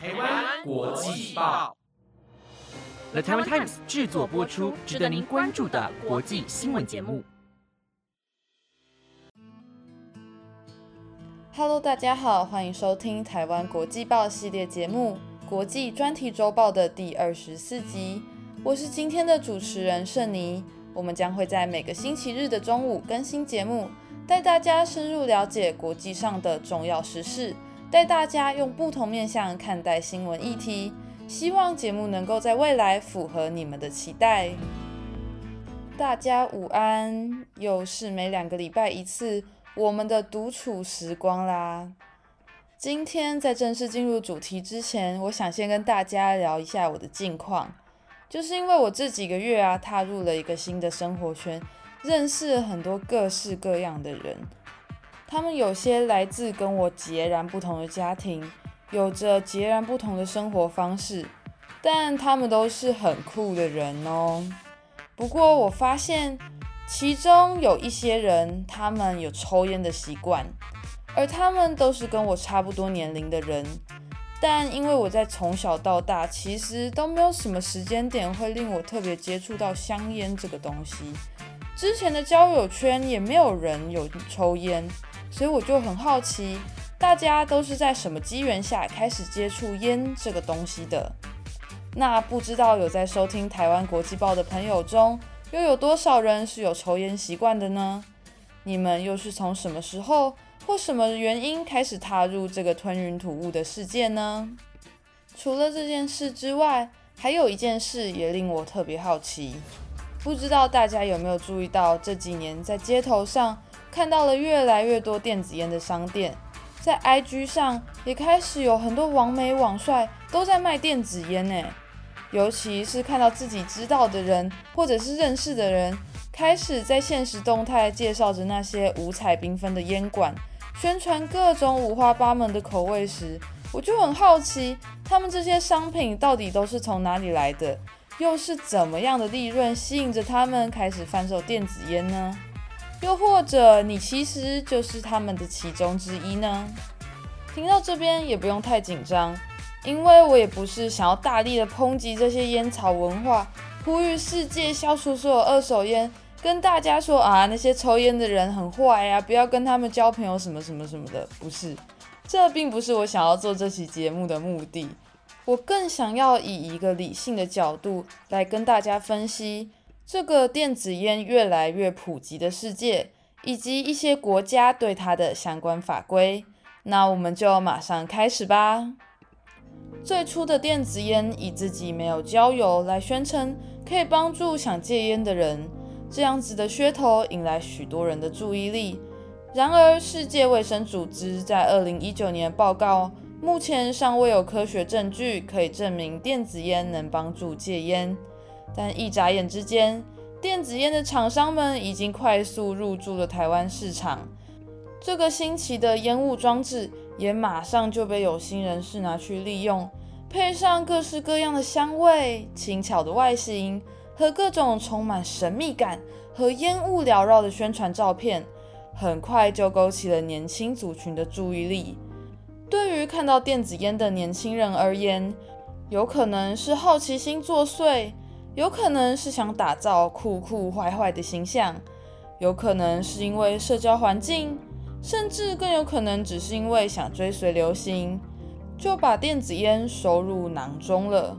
台湾国际报，The Taiwan Times 制作播出，值得您关注的国际新闻节目。Hello，大家好，欢迎收听台湾国际报系列节目《国际专题周报》的第二十四集。我是今天的主持人盛妮，我们将会在每个星期日的中午更新节目，带大家深入了解国际上的重要时事。带大家用不同面向看待新闻议题，希望节目能够在未来符合你们的期待。大家午安，又是每两个礼拜一次我们的独处时光啦。今天在正式进入主题之前，我想先跟大家聊一下我的近况，就是因为我这几个月啊，踏入了一个新的生活圈，认识了很多各式各样的人。他们有些来自跟我截然不同的家庭，有着截然不同的生活方式，但他们都是很酷的人哦。不过我发现，其中有一些人，他们有抽烟的习惯，而他们都是跟我差不多年龄的人。但因为我在从小到大，其实都没有什么时间点会令我特别接触到香烟这个东西，之前的交友圈也没有人有抽烟。所以我就很好奇，大家都是在什么机缘下开始接触烟这个东西的？那不知道有在收听台湾国际报的朋友中，又有多少人是有抽烟习惯的呢？你们又是从什么时候或什么原因开始踏入这个吞云吐雾的世界呢？除了这件事之外，还有一件事也令我特别好奇，不知道大家有没有注意到这几年在街头上？看到了越来越多电子烟的商店，在 IG 上也开始有很多网美网帅都在卖电子烟呢。尤其是看到自己知道的人或者是认识的人，开始在现实动态介绍着那些五彩缤纷的烟管，宣传各种五花八门的口味时，我就很好奇，他们这些商品到底都是从哪里来的，又是怎么样的利润吸引着他们开始贩售电子烟呢？又或者你其实就是他们的其中之一呢？听到这边也不用太紧张，因为我也不是想要大力的抨击这些烟草文化，呼吁世界消除所有二手烟，跟大家说啊那些抽烟的人很坏呀，不要跟他们交朋友什么什么什么的，不是，这并不是我想要做这期节目的目的，我更想要以一个理性的角度来跟大家分析。这个电子烟越来越普及的世界，以及一些国家对它的相关法规，那我们就马上开始吧。最初的电子烟以自己没有焦油来宣称可以帮助想戒烟的人，这样子的噱头引来许多人的注意力。然而，世界卫生组织在二零一九年报告，目前尚未有科学证据可以证明电子烟能帮助戒烟。但一眨眼之间，电子烟的厂商们已经快速入驻了台湾市场。这个新奇的烟雾装置也马上就被有心人士拿去利用，配上各式各样的香味、轻巧的外形和各种充满神秘感和烟雾缭绕的宣传照片，很快就勾起了年轻族群的注意力。对于看到电子烟的年轻人而言，有可能是好奇心作祟。有可能是想打造酷酷坏坏的形象，有可能是因为社交环境，甚至更有可能只是因为想追随流行，就把电子烟收入囊中了。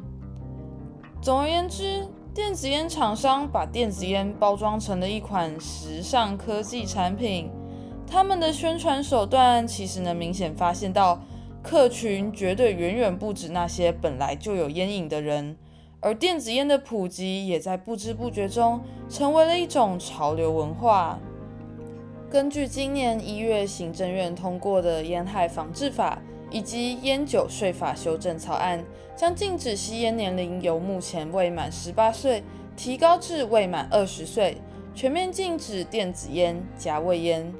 总而言之，电子烟厂商把电子烟包装成了一款时尚科技产品，他们的宣传手段其实能明显发现到，客群绝对远远不止那些本来就有烟瘾的人。而电子烟的普及也在不知不觉中成为了一种潮流文化。根据今年一月行政院通过的烟害防治法以及烟酒税法修正草案，将禁止吸烟年龄由目前未满十八岁提高至未满二十岁，全面禁止电子烟加味烟。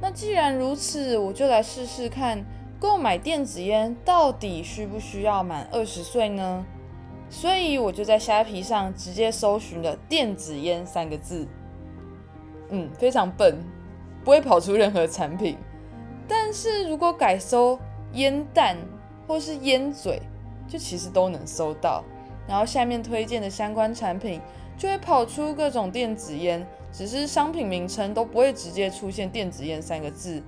那既然如此，我就来试试看，购买电子烟到底需不需要满二十岁呢？所以我就在虾皮上直接搜寻了“电子烟”三个字，嗯，非常笨，不会跑出任何产品。但是如果改搜“烟弹”或是烟嘴，就其实都能搜到。然后下面推荐的相关产品就会跑出各种电子烟，只是商品名称都不会直接出现“电子烟”三个字，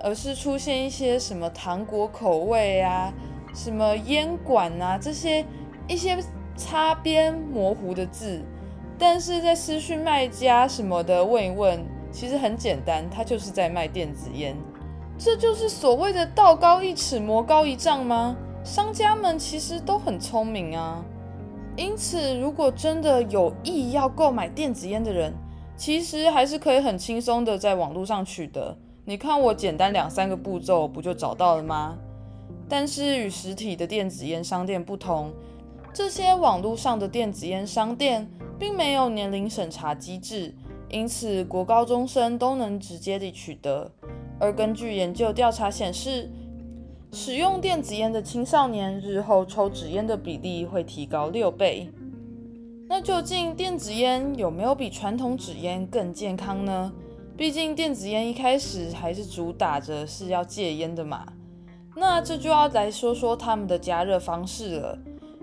而是出现一些什么糖果口味啊、什么烟管啊这些一些擦边模糊的字。但是在私讯卖家什么的问一问，其实很简单，他就是在卖电子烟。这就是所谓的道高一尺，魔高一丈吗？商家们其实都很聪明啊。因此，如果真的有意要购买电子烟的人，其实还是可以很轻松的在网络上取得。你看我简单两三个步骤，不就找到了吗？但是与实体的电子烟商店不同，这些网络上的电子烟商店并没有年龄审查机制，因此国高中生都能直接地取得。而根据研究调查显示，使用电子烟的青少年日后抽纸烟的比例会提高六倍。那究竟电子烟有没有比传统纸烟更健康呢？毕竟电子烟一开始还是主打着是要戒烟的嘛。那这就要来说说它们的加热方式了。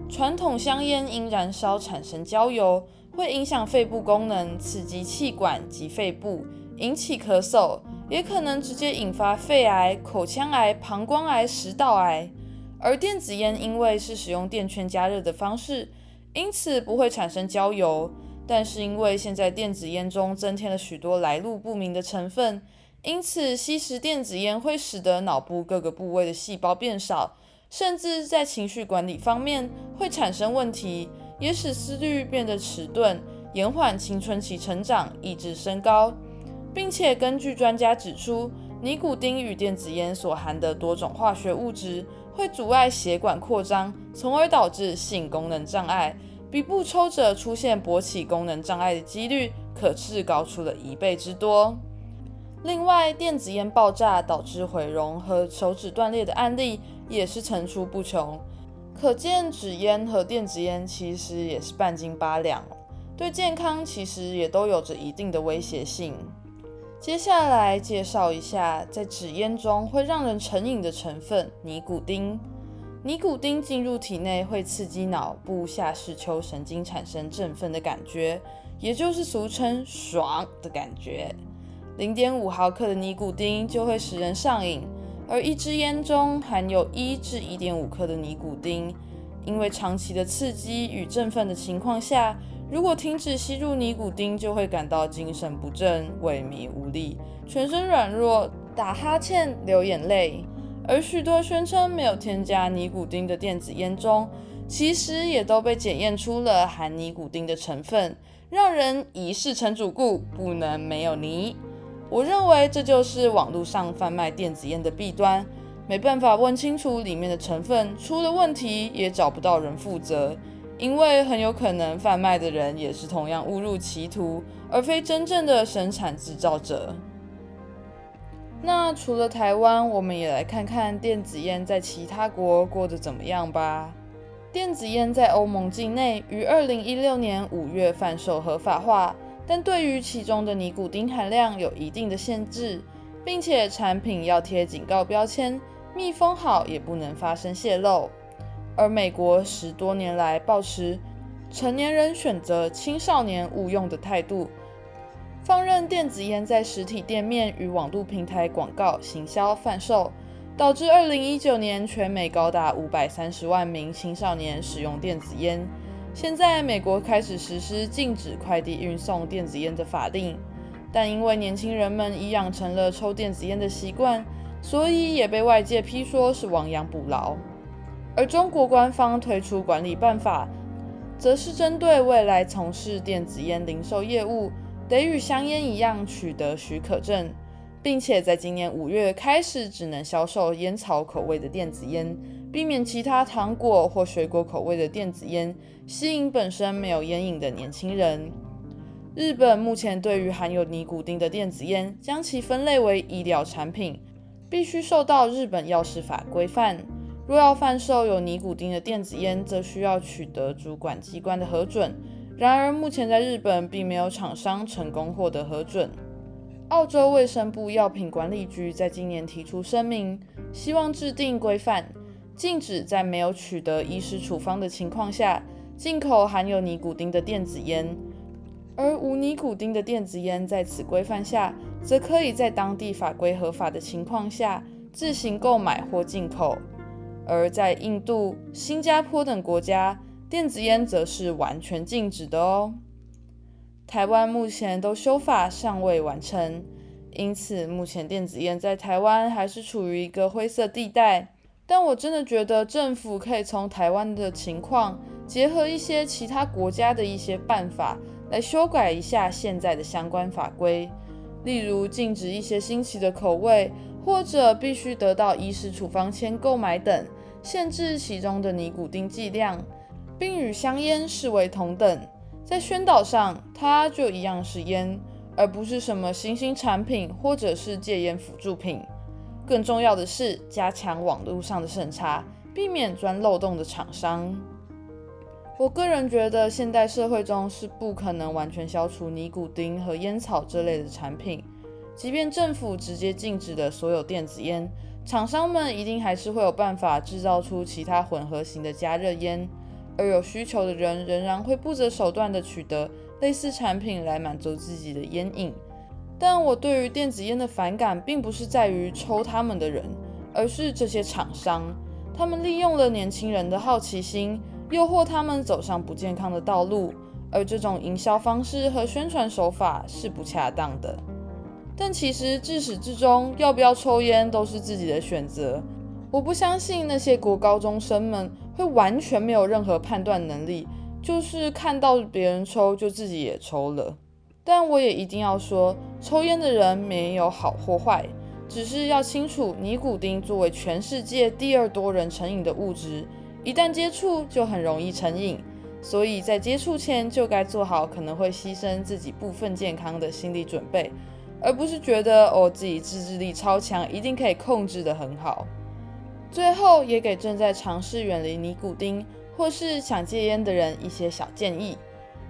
传统香烟因燃烧产生焦油，会影响肺部功能，刺激气管及肺部，引起咳嗽。也可能直接引发肺癌、口腔癌、膀胱癌、食道癌。而电子烟因为是使用电圈加热的方式，因此不会产生焦油。但是因为现在电子烟中增添了许多来路不明的成分，因此吸食电子烟会使得脑部各个部位的细胞变少，甚至在情绪管理方面会产生问题，也使思虑变得迟钝，延缓青春期成长，抑制身高。并且根据专家指出，尼古丁与电子烟所含的多种化学物质会阻碍血管扩张，从而导致性功能障碍，比不抽者出现勃起功能障碍的几率可是高出了一倍之多。另外，电子烟爆炸导致毁容和手指断裂的案例也是层出不穷，可见纸烟和电子烟其实也是半斤八两，对健康其实也都有着一定的威胁性。接下来介绍一下，在纸烟中会让人成瘾的成分——尼古丁。尼古丁进入体内会刺激脑部下视丘神经产生振奋的感觉，也就是俗称“爽”的感觉。零点五毫克的尼古丁就会使人上瘾，而一支烟中含有一至一点五克的尼古丁，因为长期的刺激与振奋的情况下。如果停止吸入尼古丁，就会感到精神不振、萎靡无力、全身软弱、打哈欠、流眼泪。而许多宣称没有添加尼古丁的电子烟中，其实也都被检验出了含尼古丁的成分，让人一试成主顾，不能没有尼。我认为这就是网络上贩卖电子烟的弊端，没办法问清楚里面的成分，出了问题也找不到人负责。因为很有可能贩卖的人也是同样误入歧途，而非真正的生产制造者。那除了台湾，我们也来看看电子烟在其他国过得怎么样吧。电子烟在欧盟境内于二零一六年五月贩售合法化，但对于其中的尼古丁含量有一定的限制，并且产品要贴警告标签，密封好也不能发生泄漏。而美国十多年来保持成年人选择、青少年勿用的态度，放任电子烟在实体店面与网络平台广告行销贩售，导致二零一九年全美高达五百三十万名青少年使用电子烟。现在美国开始实施禁止快递运送电子烟的法令，但因为年轻人们已养成了抽电子烟的习惯，所以也被外界批说是亡羊补牢。而中国官方推出管理办法，则是针对未来从事电子烟零售业务，得与香烟一样取得许可证，并且在今年五月开始只能销售烟草口味的电子烟，避免其他糖果或水果口味的电子烟吸引本身没有烟瘾的年轻人。日本目前对于含有尼古丁的电子烟，将其分类为医疗产品，必须受到日本药师法规范。若要贩售有尼古丁的电子烟，则需要取得主管机关的核准。然而，目前在日本并没有厂商成功获得核准。澳洲卫生部药品管理局在今年提出声明，希望制定规范，禁止在没有取得医师处方的情况下进口含有尼古丁的电子烟，而无尼古丁的电子烟在此规范下，则可以在当地法规合法的情况下自行购买或进口。而在印度、新加坡等国家，电子烟则是完全禁止的哦。台湾目前都修法尚未完成，因此目前电子烟在台湾还是处于一个灰色地带。但我真的觉得政府可以从台湾的情况，结合一些其他国家的一些办法，来修改一下现在的相关法规，例如禁止一些新奇的口味。或者必须得到医师处方签购买等，限制其中的尼古丁剂量，并与香烟视为同等。在宣导上，它就一样是烟，而不是什么新兴产品或者是戒烟辅助品。更重要的是，加强网络上的审查，避免钻漏洞的厂商。我个人觉得，现代社会中是不可能完全消除尼古丁和烟草这类的产品。即便政府直接禁止的所有电子烟，厂商们一定还是会有办法制造出其他混合型的加热烟，而有需求的人仍然会不择手段地取得类似产品来满足自己的烟瘾。但我对于电子烟的反感，并不是在于抽他们的人，而是这些厂商，他们利用了年轻人的好奇心，诱惑他们走上不健康的道路，而这种营销方式和宣传手法是不恰当的。但其实自始至终，要不要抽烟都是自己的选择。我不相信那些国高中生们会完全没有任何判断能力，就是看到别人抽就自己也抽了。但我也一定要说，抽烟的人没有好或坏，只是要清楚，尼古丁作为全世界第二多人成瘾的物质，一旦接触就很容易成瘾，所以在接触前就该做好可能会牺牲自己部分健康的心理准备。而不是觉得哦自己自制力超强，一定可以控制得很好。最后也给正在尝试远离尼古丁或是想戒烟的人一些小建议。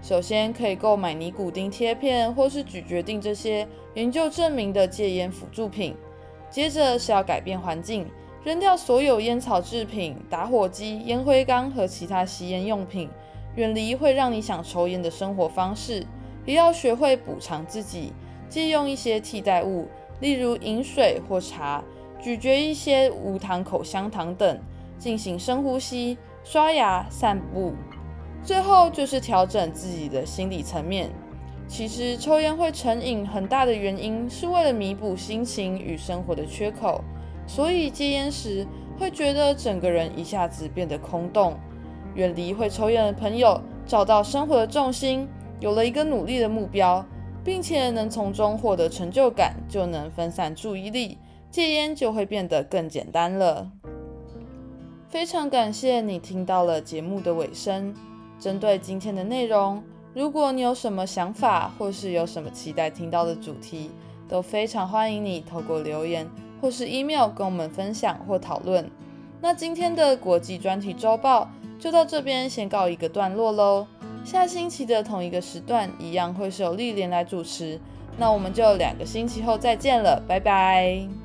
首先可以购买尼古丁贴片或是咀嚼定这些研究证明的戒烟辅助品。接着是要改变环境，扔掉所有烟草制品、打火机、烟灰缸和其他吸烟用品，远离会让你想抽烟的生活方式。也要学会补偿自己。借用一些替代物，例如饮水或茶，咀嚼一些无糖口香糖等，进行深呼吸、刷牙、散步。最后就是调整自己的心理层面。其实抽烟会成瘾，很大的原因是为了弥补心情与生活的缺口，所以戒烟时会觉得整个人一下子变得空洞。远离会抽烟的朋友，找到生活的重心，有了一个努力的目标。并且能从中获得成就感，就能分散注意力，戒烟就会变得更简单了。非常感谢你听到了节目的尾声。针对今天的内容，如果你有什么想法，或是有什么期待听到的主题，都非常欢迎你透过留言或是 email 跟我们分享或讨论。那今天的国际专题周报就到这边先告一个段落喽。下星期的同一个时段，一样会是由丽莲来主持。那我们就两个星期后再见了，拜拜。